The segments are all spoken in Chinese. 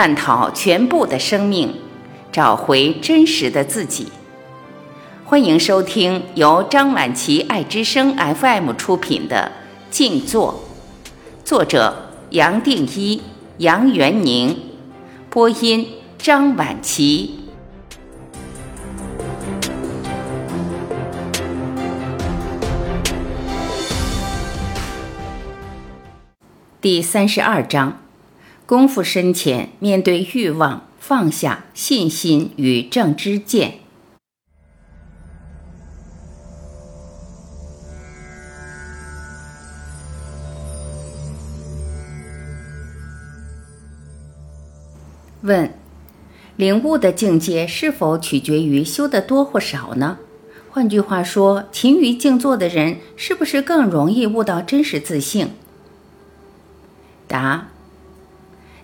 探讨全部的生命，找回真实的自己。欢迎收听由张晚琪爱之声 FM 出品的《静坐》，作者杨定一、杨元宁，播音张晚琪。第三十二章：功夫深浅，面对欲望，放下信心与正知见。问：领悟的境界是否取决于修得多或少呢？换句话说，勤于静坐的人，是不是更容易悟到真实自性？答：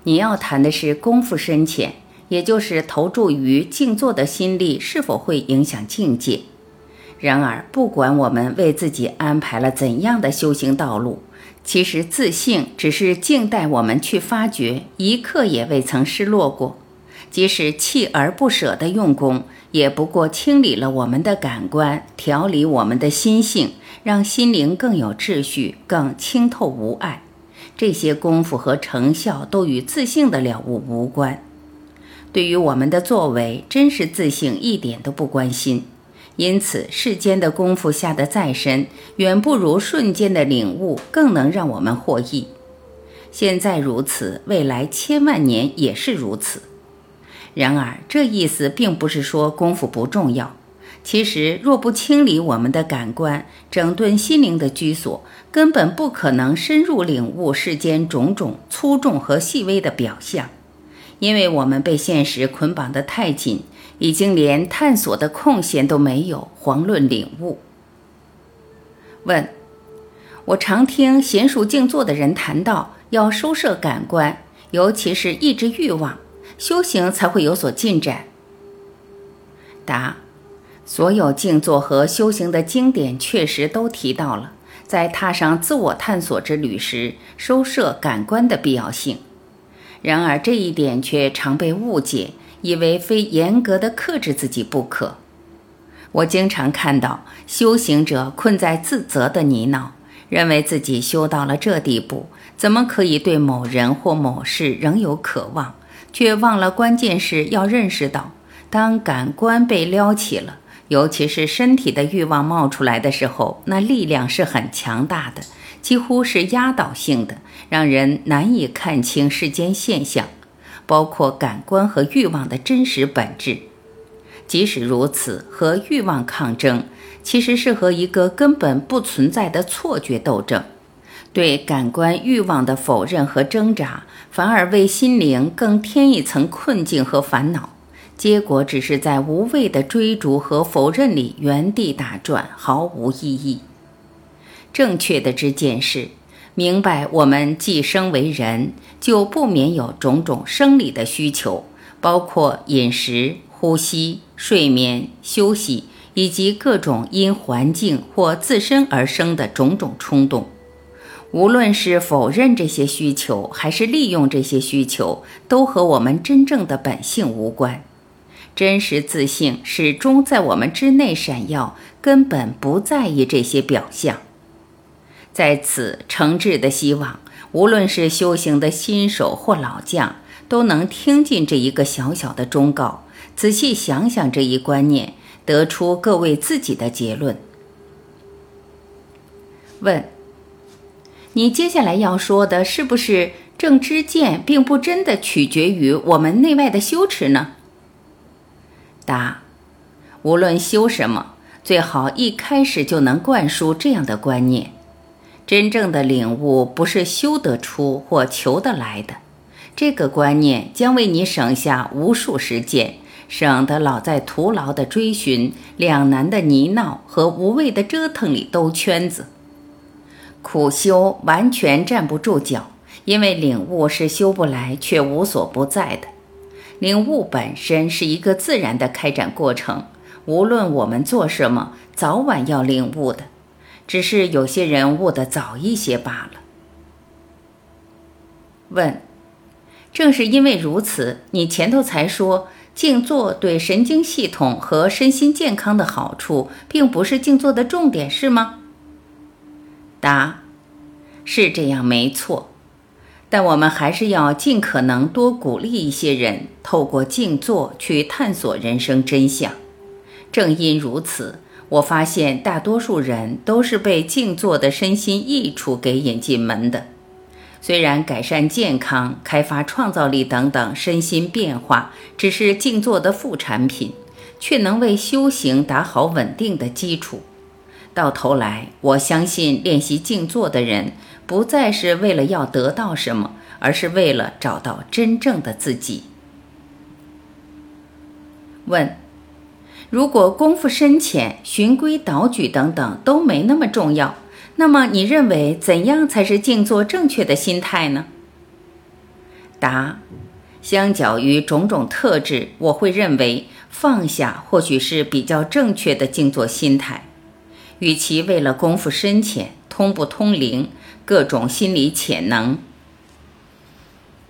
你要谈的是功夫深浅，也就是投注于静坐的心力是否会影响境界。然而，不管我们为自己安排了怎样的修行道路，其实自性只是静待我们去发掘，一刻也未曾失落过。即使锲而不舍的用功，也不过清理了我们的感官，调理我们的心性，让心灵更有秩序，更清透无碍。这些功夫和成效都与自性的了悟无关，对于我们的作为，真实自性一点都不关心。因此，世间的功夫下得再深，远不如瞬间的领悟更能让我们获益。现在如此，未来千万年也是如此。然而，这意思并不是说功夫不重要。其实，若不清理我们的感官，整顿心灵的居所，根本不可能深入领悟世间种种粗重和细微的表象。因为我们被现实捆绑得太紧，已经连探索的空闲都没有，遑论领悟。问：我常听娴熟静坐的人谈到，要收摄感官，尤其是抑制欲望，修行才会有所进展。答。所有静坐和修行的经典确实都提到了，在踏上自我探索之旅时，收摄感官的必要性。然而这一点却常被误解，以为非严格的克制自己不可。我经常看到修行者困在自责的泥淖，认为自己修到了这地步，怎么可以对某人或某事仍有渴望，却忘了关键是要认识到，当感官被撩起了。尤其是身体的欲望冒出来的时候，那力量是很强大的，几乎是压倒性的，让人难以看清世间现象，包括感官和欲望的真实本质。即使如此，和欲望抗争，其实是和一个根本不存在的错觉斗争。对感官欲望的否认和挣扎，反而为心灵更添一层困境和烦恼。结果只是在无谓的追逐和否认里原地打转，毫无意义。正确的知见是，明白我们既生为人，就不免有种种生理的需求，包括饮食、呼吸、睡眠、休息，以及各种因环境或自身而生的种种冲动。无论是否认这些需求，还是利用这些需求，都和我们真正的本性无关。真实自信始终在我们之内闪耀，根本不在意这些表象。在此，诚挚的希望，无论是修行的新手或老将，都能听进这一个小小的忠告，仔细想想这一观念，得出各位自己的结论。问：你接下来要说的是不是正知见，并不真的取决于我们内外的修持呢？答：无论修什么，最好一开始就能灌输这样的观念。真正的领悟不是修得出或求得来的，这个观念将为你省下无数时间，省得老在徒劳的追寻、两难的泥淖和无谓的折腾里兜圈子。苦修完全站不住脚，因为领悟是修不来却无所不在的。领悟本身是一个自然的开展过程，无论我们做什么，早晚要领悟的，只是有些人悟得早一些罢了。问：正是因为如此，你前头才说静坐对神经系统和身心健康的好处，并不是静坐的重点，是吗？答：是这样，没错。但我们还是要尽可能多鼓励一些人，透过静坐去探索人生真相。正因如此，我发现大多数人都是被静坐的身心益处给引进门的。虽然改善健康、开发创造力等等身心变化只是静坐的副产品，却能为修行打好稳定的基础。到头来，我相信练习静坐的人不再是为了要得到什么，而是为了找到真正的自己。问：如果功夫深浅、循规蹈矩等等都没那么重要？那么你认为怎样才是静坐正确的心态呢？答：相较于种种特质，我会认为放下或许是比较正确的静坐心态。与其为了功夫深浅、通不通灵、各种心理潜能、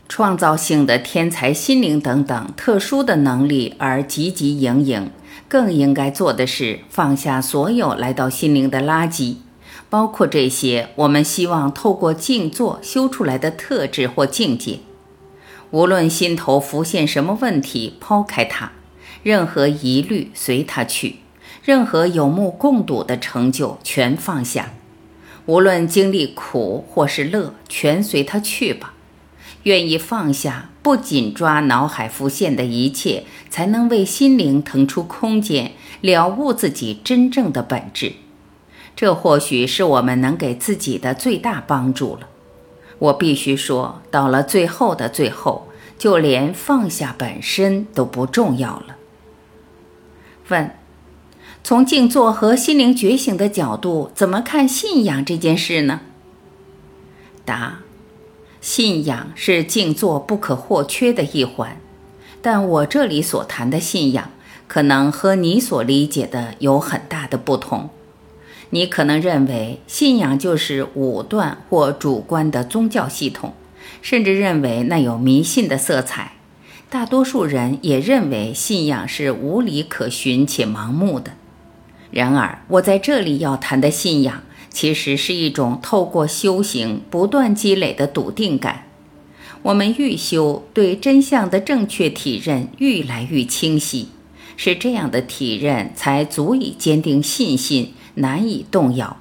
创造性的天才心灵等等特殊的能力而汲汲营营，更应该做的是放下所有来到心灵的垃圾。包括这些，我们希望透过静坐修出来的特质或境界。无论心头浮现什么问题，抛开它；任何疑虑随它去；任何有目共睹的成就全放下。无论经历苦或是乐，全随它去吧。愿意放下，不紧抓脑海浮现的一切，才能为心灵腾出空间，了悟自己真正的本质。这或许是我们能给自己的最大帮助了。我必须说，到了最后的最后，就连放下本身都不重要了。问：从静坐和心灵觉醒的角度，怎么看信仰这件事呢？答：信仰是静坐不可或缺的一环，但我这里所谈的信仰，可能和你所理解的有很大的不同。你可能认为信仰就是武断或主观的宗教系统，甚至认为那有迷信的色彩。大多数人也认为信仰是无理可循且盲目的。然而，我在这里要谈的信仰，其实是一种透过修行不断积累的笃定感。我们愈修，对真相的正确体认愈来愈清晰，是这样的体认才足以坚定信心。难以动摇，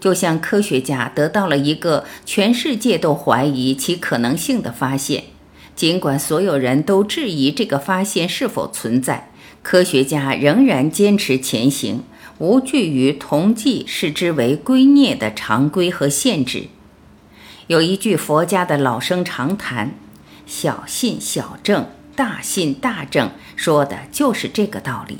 就像科学家得到了一个全世界都怀疑其可能性的发现，尽管所有人都质疑这个发现是否存在，科学家仍然坚持前行，无惧于同济视之为圭臬的常规和限制。有一句佛家的老生常谈：“小信小正，大信大正”，说的就是这个道理。